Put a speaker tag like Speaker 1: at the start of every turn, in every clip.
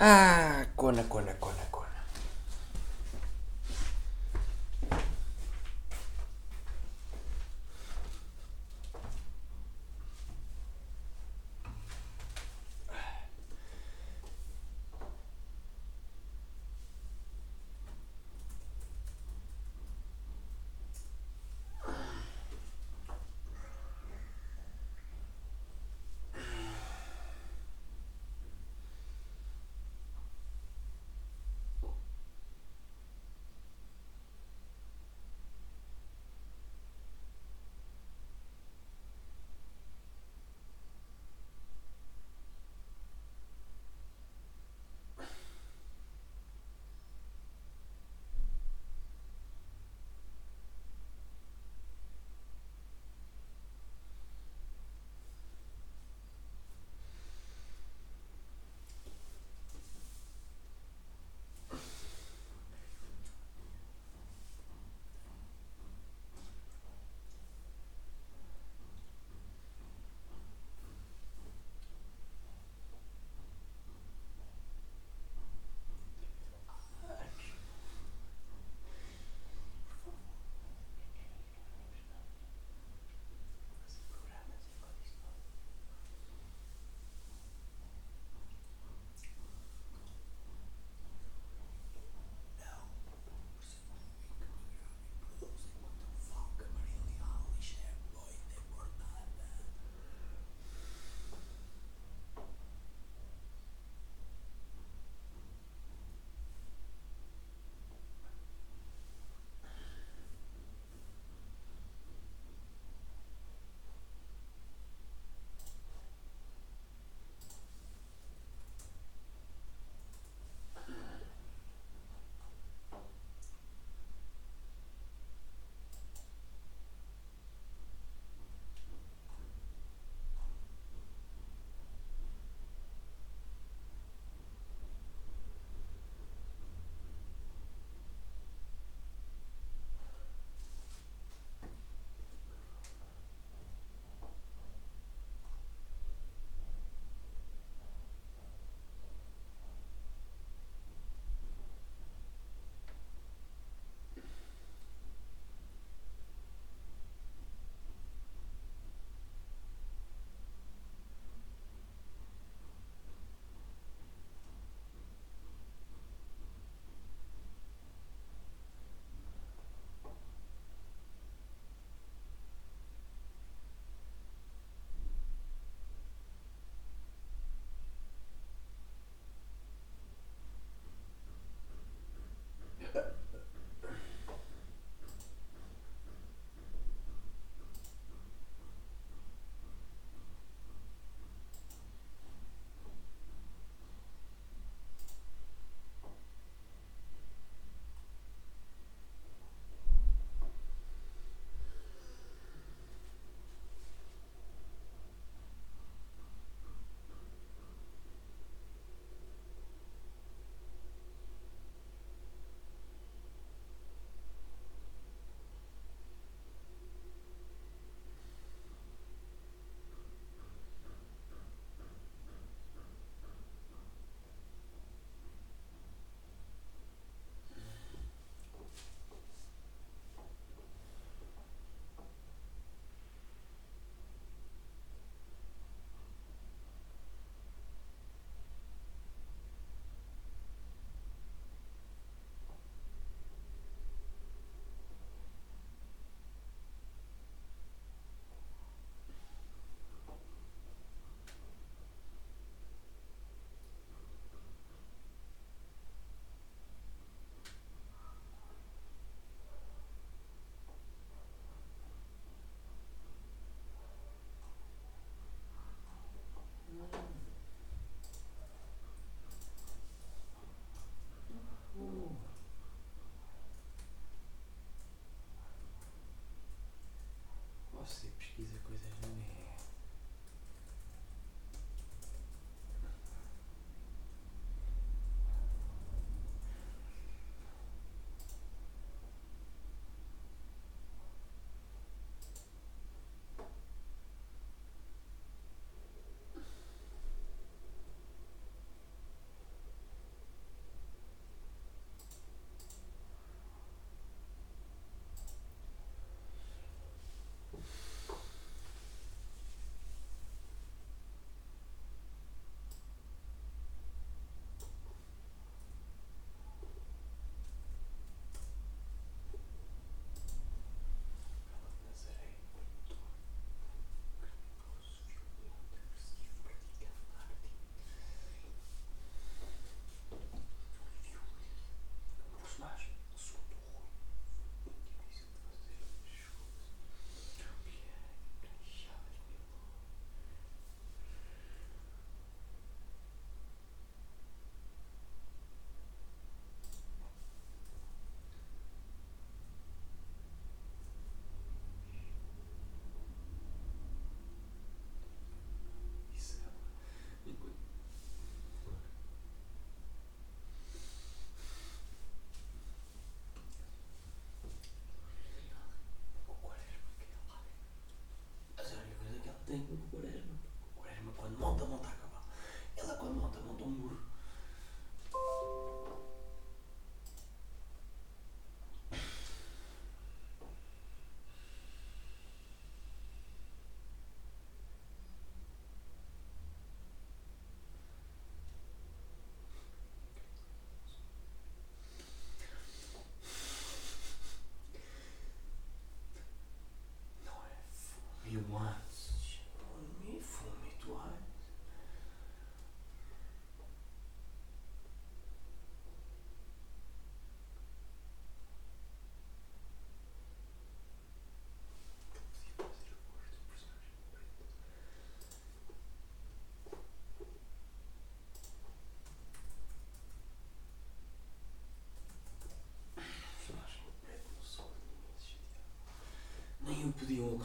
Speaker 1: Ah, cola, cola, cola.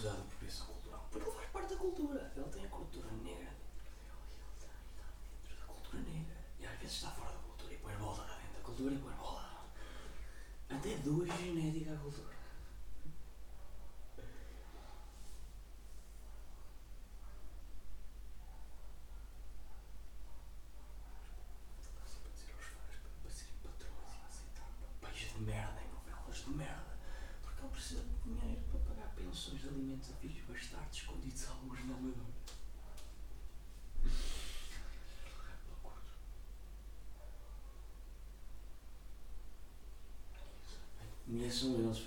Speaker 1: comes out 是我要出。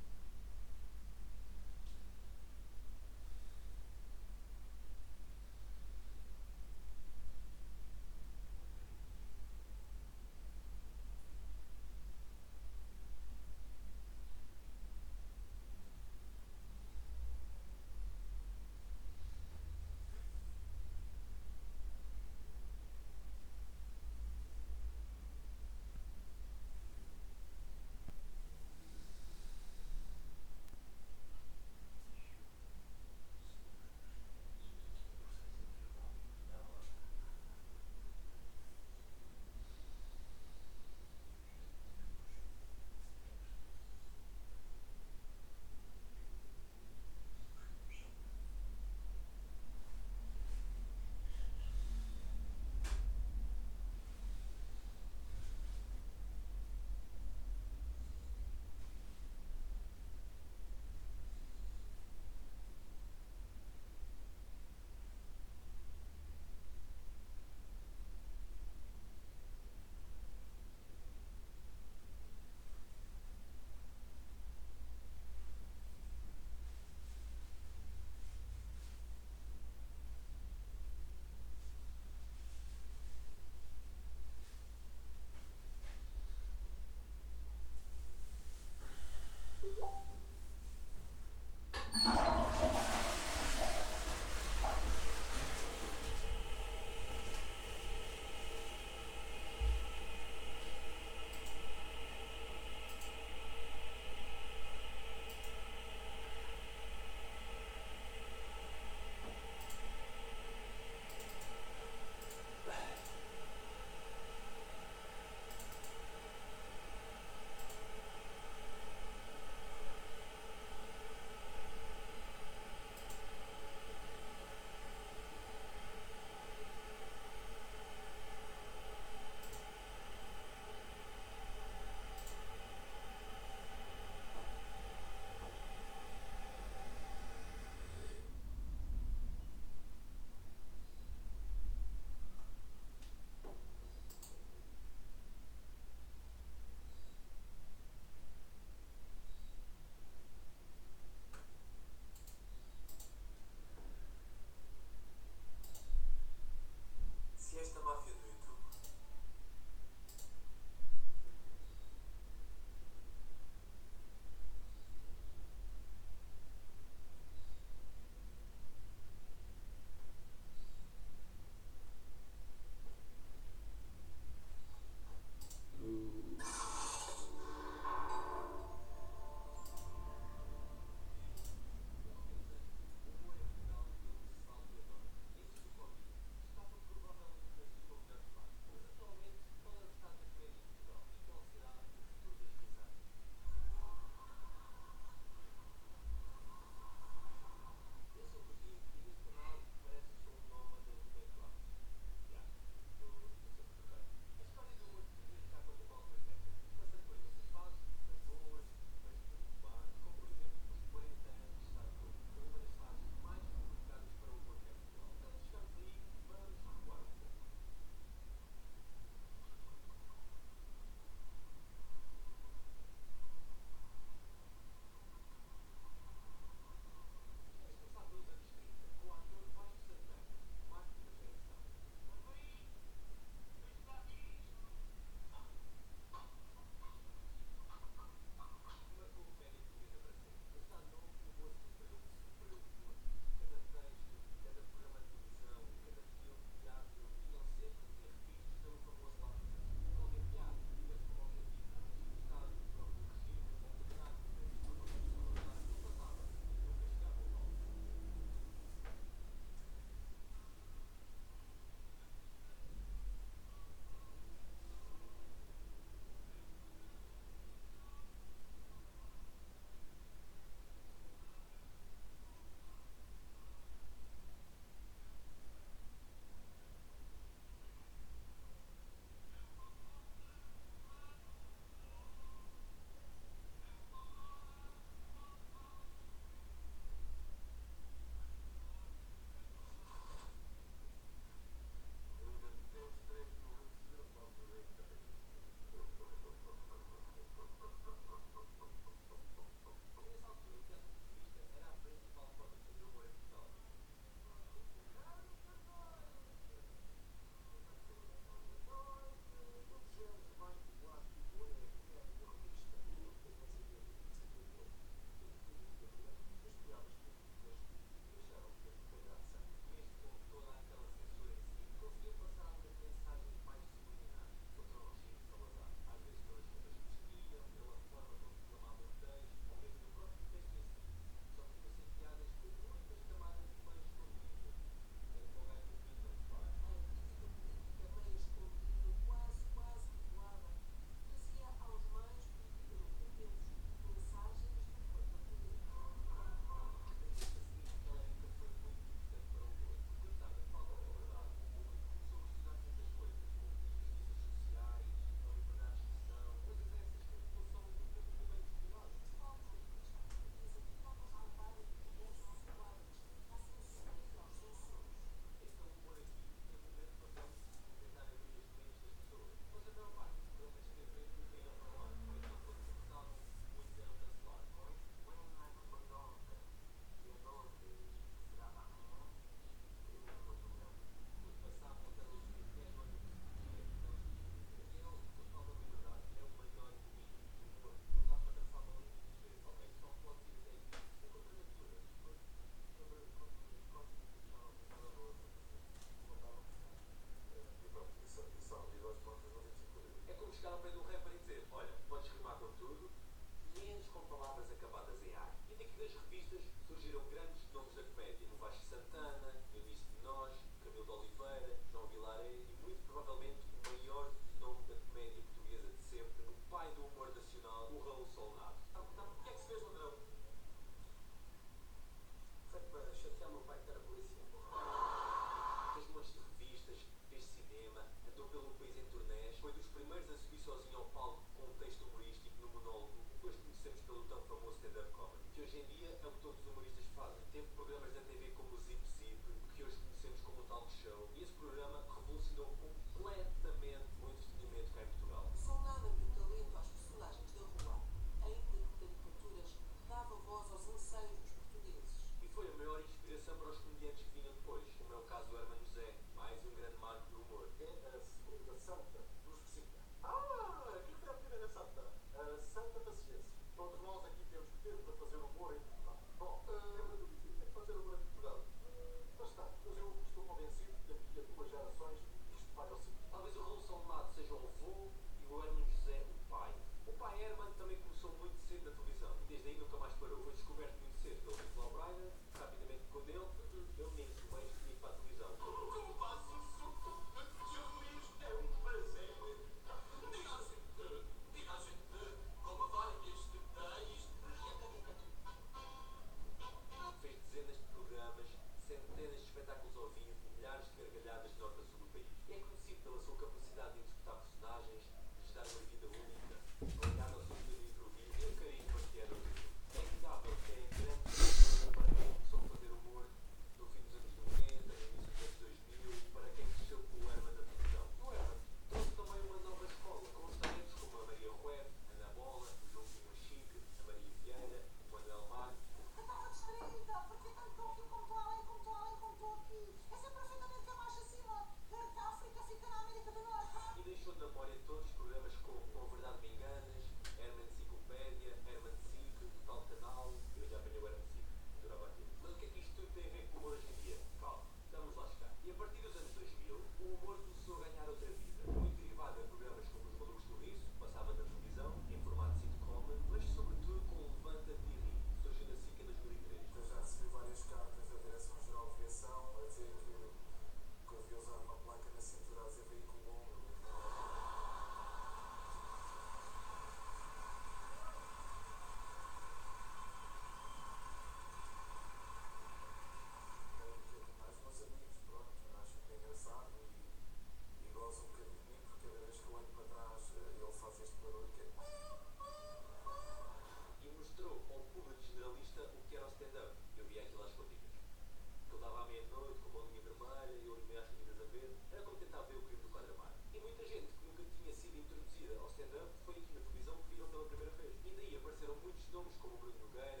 Speaker 2: Nomes como Bruno Nogueira,